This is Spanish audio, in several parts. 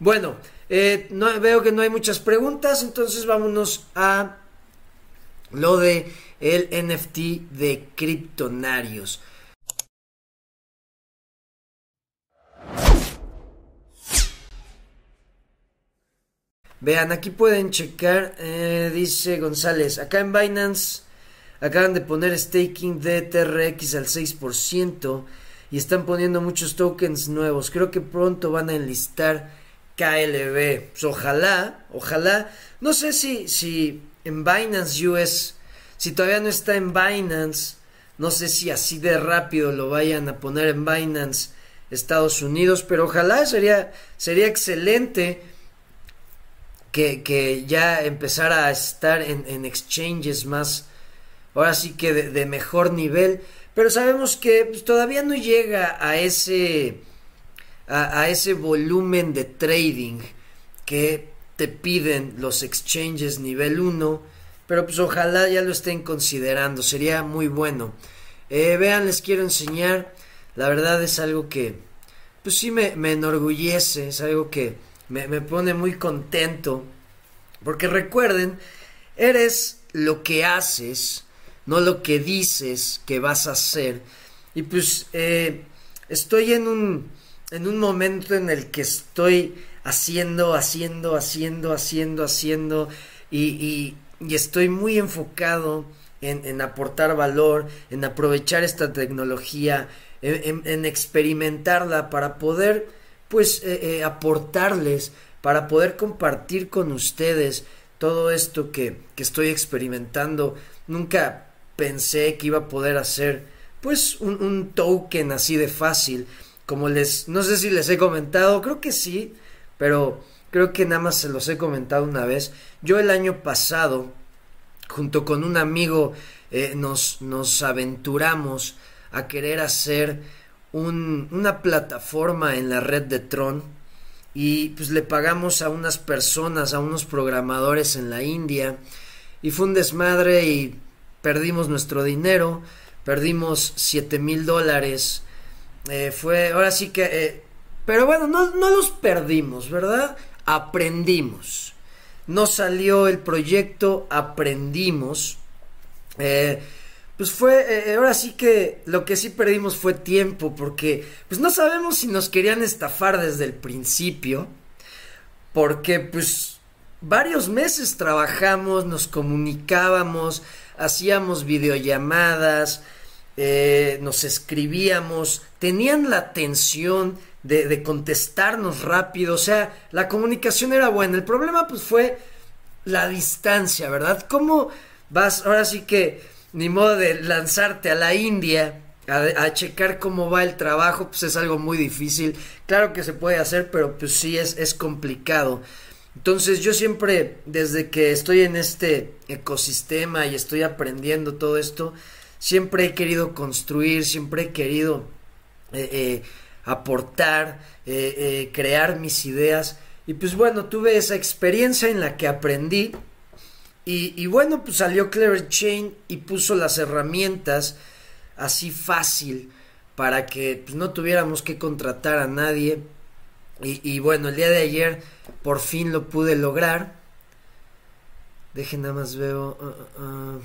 Bueno, eh, no, veo que no hay muchas preguntas, entonces vámonos a lo de el NFT de Kryptonarios. Vean, aquí pueden checar, eh, dice González, acá en Binance acaban de poner staking de TRX al 6% y están poniendo muchos tokens nuevos. Creo que pronto van a enlistar KLB. Pues ojalá, ojalá. No sé si, si en Binance US, si todavía no está en Binance, no sé si así de rápido lo vayan a poner en Binance Estados Unidos, pero ojalá sería, sería excelente que, ya empezara a estar en, exchanges más, ahora sí que de, mejor nivel, pero sabemos que pues, todavía no llega a ese, a, ese volumen de trading que te piden los exchanges nivel 1, pero pues ojalá ya lo estén considerando, sería muy bueno. Eh, vean, les quiero enseñar, la verdad es algo que, pues sí me, me enorgullece, es algo que me, pone muy contento. Porque recuerden, eres lo que haces, no lo que dices que vas a hacer. Y pues eh, estoy en un, en un momento en el que estoy haciendo, haciendo, haciendo, haciendo, haciendo. Y, estoy muy enfocado en, en, aportar valor, en aprovechar esta tecnología, en experimentarla para poder pues eh, eh, aportarles para poder compartir con ustedes todo esto que, que, estoy experimentando. Nunca pensé que iba a poder hacer pues un, un, token así de fácil. Como les, no sé si les he comentado, creo que sí, pero creo que nada más se los he comentado una vez. Yo el año pasado, junto con un amigo, eh, nos, nos aventuramos a querer hacer una plataforma en la red de Tron y pues le pagamos a unas personas, a unos programadores en la India y fue un desmadre y perdimos nuestro dinero, perdimos 7 mil dólares, eh, fue, ahora sí que, eh, pero bueno, no, no los perdimos, ¿verdad? Aprendimos. No salió el proyecto, aprendimos. Eh, pues fue, ahora sí que lo que sí perdimos fue tiempo, porque pues no sabemos si nos querían estafar desde el principio, porque pues varios meses trabajamos, nos comunicábamos, hacíamos videollamadas, eh, nos escribíamos, tenían la atención de, contestarnos rápido, o sea, la comunicación era buena, el problema pues fue la distancia, ¿verdad? ¿Cómo vas, ahora sí que ni modo de lanzarte a la India a, checar cómo va el trabajo, pues es algo muy difícil. Claro que se puede hacer, pero pues sí es, es complicado. Entonces yo siempre, desde que estoy en este ecosistema y estoy aprendiendo todo esto, siempre he querido construir, siempre he querido eh, eh, aportar, eh, crear mis ideas. Y pues bueno, tuve esa experiencia en la que aprendí y, bueno, pues salió Clever Chain y puso las herramientas así fácil para que pues, no tuviéramos que contratar a nadie. Y, bueno, el día de ayer por fin lo pude lograr. Dejen nada más veo. Uh, uh, uh.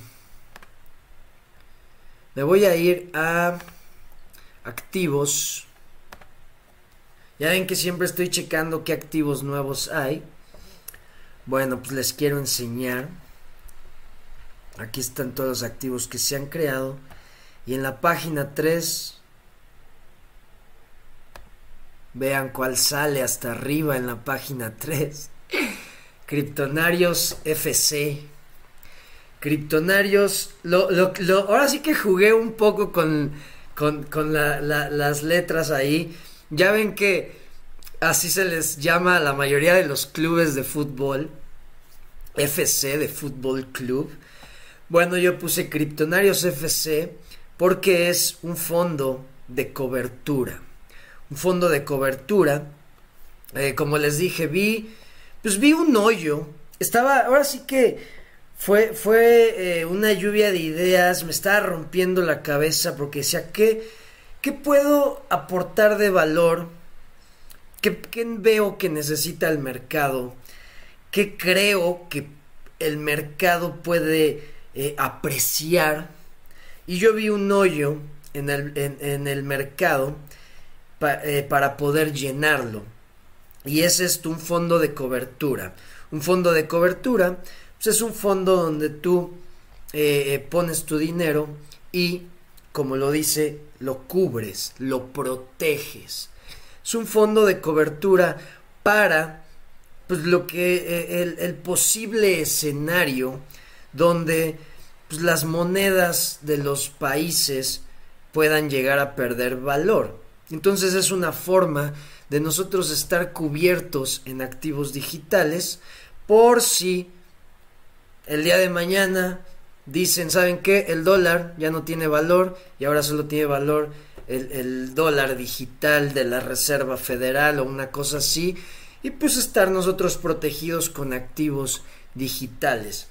Me voy a ir a activos. Ya ven que siempre estoy checando qué activos nuevos hay. Bueno, pues les quiero enseñar. Aquí están todos los activos que se han creado. Y en la página 3, vean cuál sale hasta arriba en la página 3. Kryptonarios FC. Kryptonarios, ahora sí que jugué un poco con, con, las letras ahí. Ya ven que así se les llama a la mayoría de los clubes de fútbol. FC de Fútbol Club. Bueno, yo puse Criptonarios FC porque es un fondo de cobertura. Un fondo de cobertura. Eh, como les dije, vi. Pues vi un hoyo. Estaba. Ahora sí que. Fue, fue eh, una lluvia de ideas. Me estaba rompiendo la cabeza. Porque decía, ¿qué, ¿qué puedo aportar de valor ¿qué, veo que necesita el mercado? ¿Qué creo que el mercado puede eh, apreciar? Y yo vi un hoyo en el, en, el mercado eh, para poder llenarlo. Y es esto, un fondo de cobertura. Un fondo de cobertura pues es un fondo donde tú eh, pones tu dinero y, como lo dice, lo cubres, lo proteges. Es un fondo de cobertura para pues, lo que eh, el, posible escenario donde pues, las monedas de los países puedan llegar a perder valor. Entonces es una forma de nosotros estar cubiertos en activos digitales por si el día de mañana dicen, ¿saben qué? El dólar ya no tiene valor y ahora solo tiene valor el, dólar digital de la Reserva Federal o una cosa así. Y pues estar nosotros protegidos con activos digitales.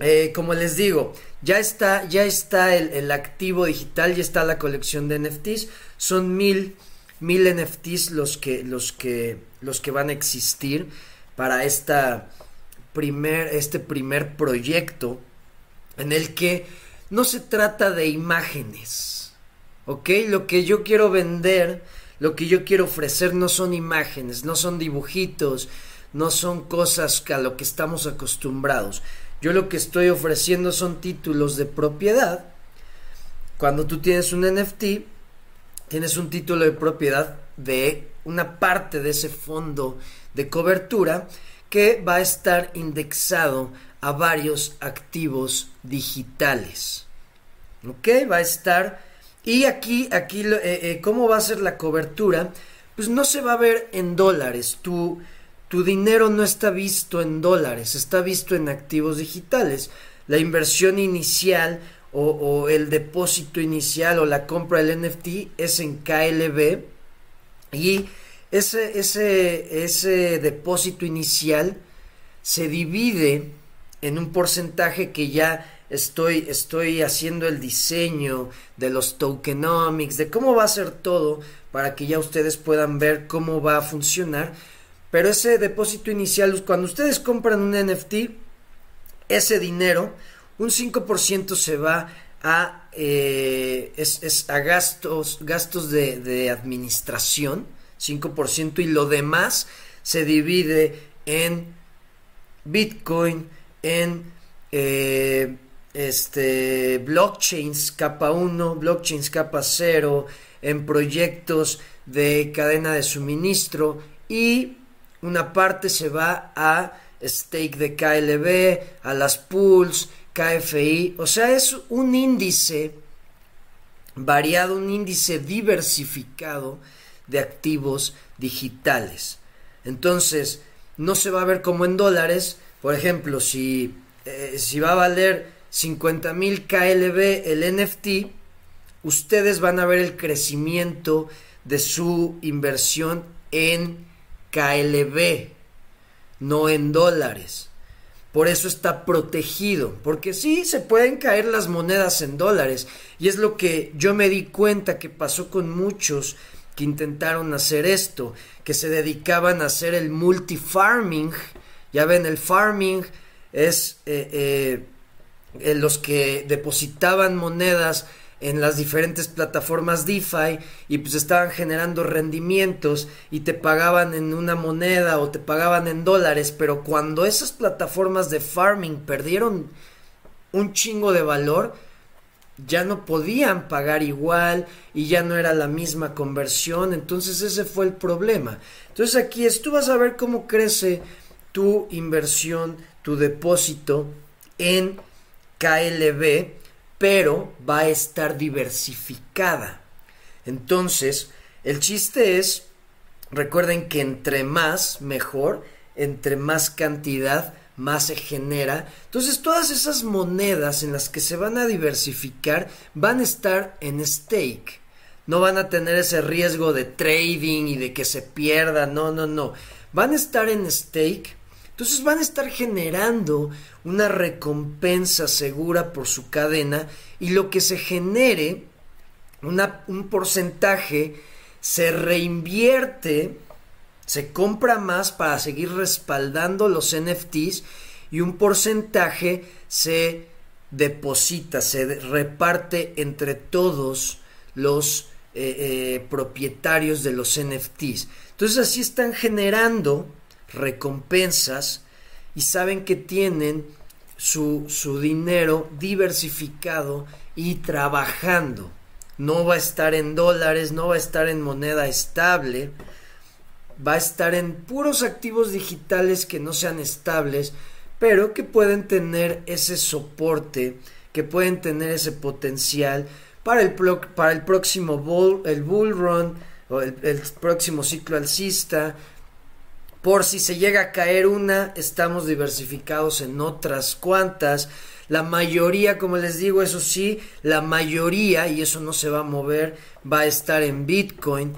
Eh, como les digo, ya está, ya está el, activo digital, ya está la colección de NFTs. Son mil, mil NFTs los que, los que, los que van a existir para esta primer, este primer proyecto en el que no se trata de imágenes, ¿ok? Lo que yo quiero vender, lo que yo quiero ofrecer no son imágenes, no son dibujitos, no son cosas a lo que estamos acostumbrados. Yo lo que estoy ofreciendo son títulos de propiedad. Cuando tú tienes un NFT, tienes un título de propiedad de una parte de ese fondo de cobertura que va a estar indexado a varios activos digitales. ¿Ok? Va a estar... Y aquí, aquí, eh, eh, ¿cómo va a ser la cobertura? Pues no se va a ver en dólares. Tu, tu dinero no está visto en dólares, está visto en activos digitales. La inversión inicial o, o, el depósito inicial o la compra del NFT es en KLB y ese, ese, ese depósito inicial se divide en un porcentaje que ya estoy, estoy haciendo el diseño de los tokenomics, de cómo va a ser todo para que ya ustedes puedan ver cómo va a funcionar. Pero ese depósito inicial, cuando ustedes compran un NFT, ese dinero, un 5% se va a, eh, es, a gastos, gastos de, de administración, 5%, y lo demás se divide en Bitcoin, en eh, este, blockchains capa 1, blockchains capa 0, en proyectos de cadena de suministro y una parte se va a stake de KLB, a las pools, KFI, o sea, es un índice variado, un índice diversificado de activos digitales. Entonces, no se va a ver como en dólares, por ejemplo, si, eh, si va a valer 50 mil KLB el NFT, ustedes van a ver el crecimiento de su inversión en KLB, no en dólares. Por eso está protegido, porque sí se pueden caer las monedas en dólares, y es lo que yo me di cuenta que pasó con muchos que intentaron hacer esto, que se dedicaban a hacer el multi-farming, ya ven, el farming es eh, eh, los que depositaban monedas en las diferentes plataformas DeFi y pues estaban generando rendimientos y te pagaban en una moneda o te pagaban en dólares, pero cuando esas plataformas de farming perdieron un chingo de valor, ya no podían pagar igual y ya no era la misma conversión, entonces ese fue el problema. Entonces aquí es, tú vas a ver cómo crece tu inversión, tu depósito en KLB, pero va a estar diversificada. Entonces, el chiste es, recuerden que entre más, mejor, entre más cantidad, más se genera. Entonces, todas esas monedas en las que se van a diversificar van a estar en stake. No van a tener ese riesgo de trading y de que se pierda. No, no, no. Van a estar en stake entonces van a estar generando una recompensa segura por su cadena y lo que se genere, un porcentaje, se reinvierte Se compra más para seguir respaldando los NFTs y un porcentaje se deposita, se reparte entre todos los eh, eh, propietarios de los NFTs. Entonces así están generando recompensas y saben que tienen su, su dinero diversificado y trabajando. No va a estar en dólares, no va a estar en moneda estable, va a estar en puros activos digitales que no sean estables, pero que pueden tener ese soporte, que pueden tener ese potencial para el, para el próximo bull, el bull run o el, el próximo ciclo alcista, por si se llega a caer una, estamos diversificados en otras cuantas. La mayoría, como les digo, eso sí, la mayoría, y eso no se va a mover, va a estar en Bitcoin.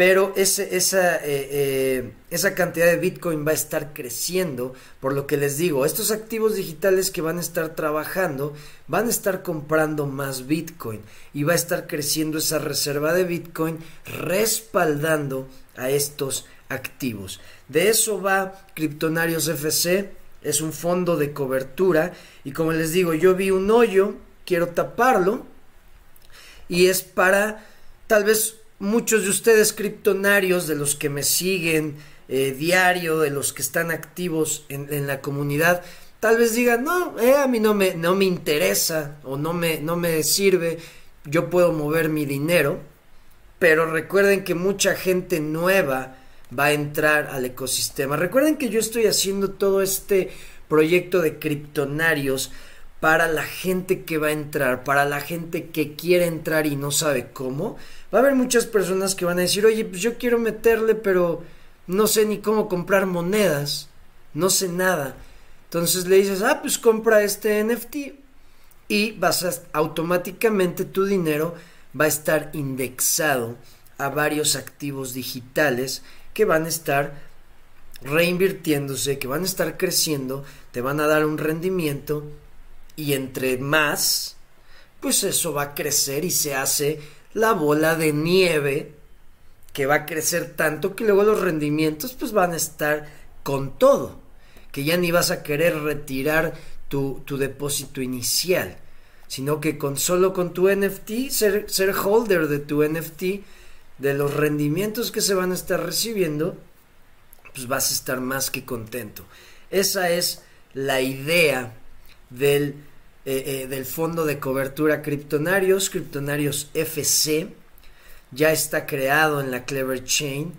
Pero ese, esa, eh, eh, esa cantidad de Bitcoin va a estar creciendo. Por lo que les digo, estos activos digitales que van a estar trabajando van a estar comprando más Bitcoin. Y va a estar creciendo esa reserva de Bitcoin respaldando a estos activos. De eso va Criptonarios FC, es un fondo de cobertura y como les digo, yo vi un hoyo, quiero taparlo y es para tal vez muchos de ustedes criptonarios, de los que me siguen eh, diario, de los que están activos en, la comunidad, tal vez digan, no, eh, a mí no me, no me interesa o no me, no me sirve, yo puedo mover mi dinero, pero recuerden que mucha gente nueva va a entrar al ecosistema. Recuerden que yo estoy haciendo todo este proyecto de criptonarios para la gente que va a entrar, para la gente que quiere entrar y no sabe cómo. Va a haber muchas personas que van a decir, oye, pues yo quiero meterle, pero no sé ni cómo comprar monedas, no sé nada. Entonces le dices, ah, pues compra este NFT y vas a, automáticamente tu dinero va a estar indexado a varios activos digitales que van a estar reinvirtiéndose, que van a estar creciendo, te van a dar un rendimiento y entre más, pues eso va a crecer y se hace la bola de nieve que va a crecer tanto que luego los rendimientos pues van a estar con todo, que ya ni vas a querer retirar tu, tu depósito inicial, sino que con solo con tu NFT, ser, ser holder de tu NFT, de los rendimientos que se van a estar recibiendo, pues vas a estar más que contento. Esa es la idea del, eh, eh, del fondo de cobertura Criptonarios, Criptonarios FC. Ya está creado en la Clever Chain.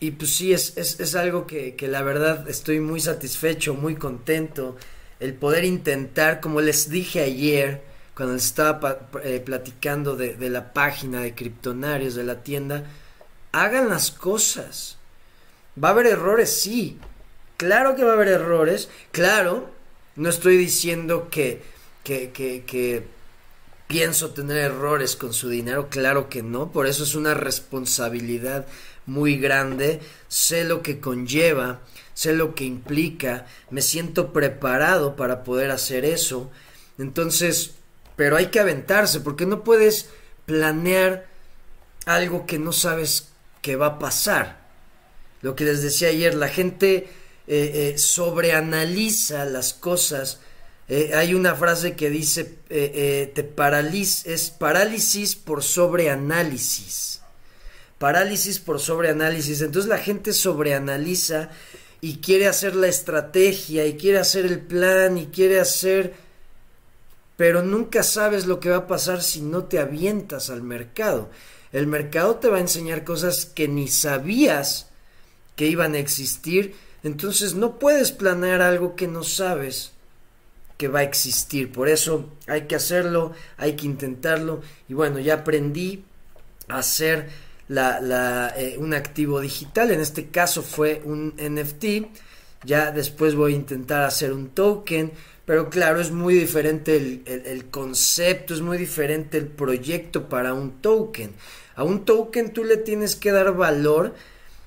Y pues sí, es, es, es algo que, que la verdad estoy muy satisfecho, muy contento. El poder intentar, como les dije ayer, cuando les estaba eh, platicando de, de, la página de criptonarios de la tienda, hagan las cosas. ¿Va a haber errores? Sí. Claro que va a haber errores. Claro, no estoy diciendo que, que, que, que pienso tener errores con su dinero. Claro que no. Por eso es una responsabilidad muy grande. Sé lo que conlleva. Sé lo que implica. Me siento preparado para poder hacer eso. Entonces, pero hay que aventarse porque no puedes planear algo que no sabes que va a pasar. Lo que les decía ayer, la gente eh, eh, sobreanaliza las cosas. Eh, hay una frase que dice, te paraliz es parálisis por sobreanálisis. Parálisis por sobreanálisis. Entonces la gente sobreanaliza y quiere hacer la estrategia y quiere hacer el plan y quiere hacer pero nunca sabes lo que va a pasar si no te avientas al mercado. El mercado te va a enseñar cosas que ni sabías que iban a existir, entonces no puedes planear algo que no sabes que va a existir. Por eso hay que hacerlo, hay que intentarlo. Y bueno, ya aprendí a hacer la, eh, un activo digital. En este caso fue un NFT. Ya después voy a intentar hacer un token. Pero claro, es muy diferente el, concepto, es muy diferente el proyecto para un token. A un token tú le tienes que dar valor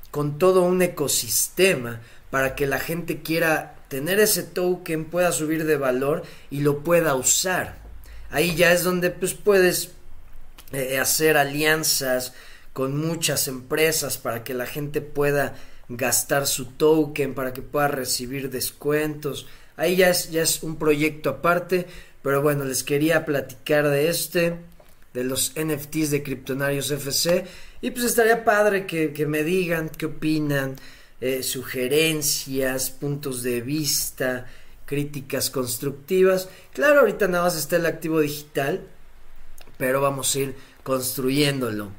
con todo un ecosistema para que la gente quiera tener ese token, pueda subir de valor y lo pueda usar. Ahí ya es donde pues puedes eh, hacer alianzas con muchas empresas para que la gente pueda gastar su token para que pueda recibir descuentos. Ahí ya es, ya es un proyecto aparte, pero bueno, les quería platicar de este, de los NFTs de Criptonarios FC. Y pues estaría padre que, que me digan qué opinan, eh, sugerencias, puntos de vista, críticas constructivas. Claro, ahorita nada más está el activo digital, pero vamos a ir construyéndolo.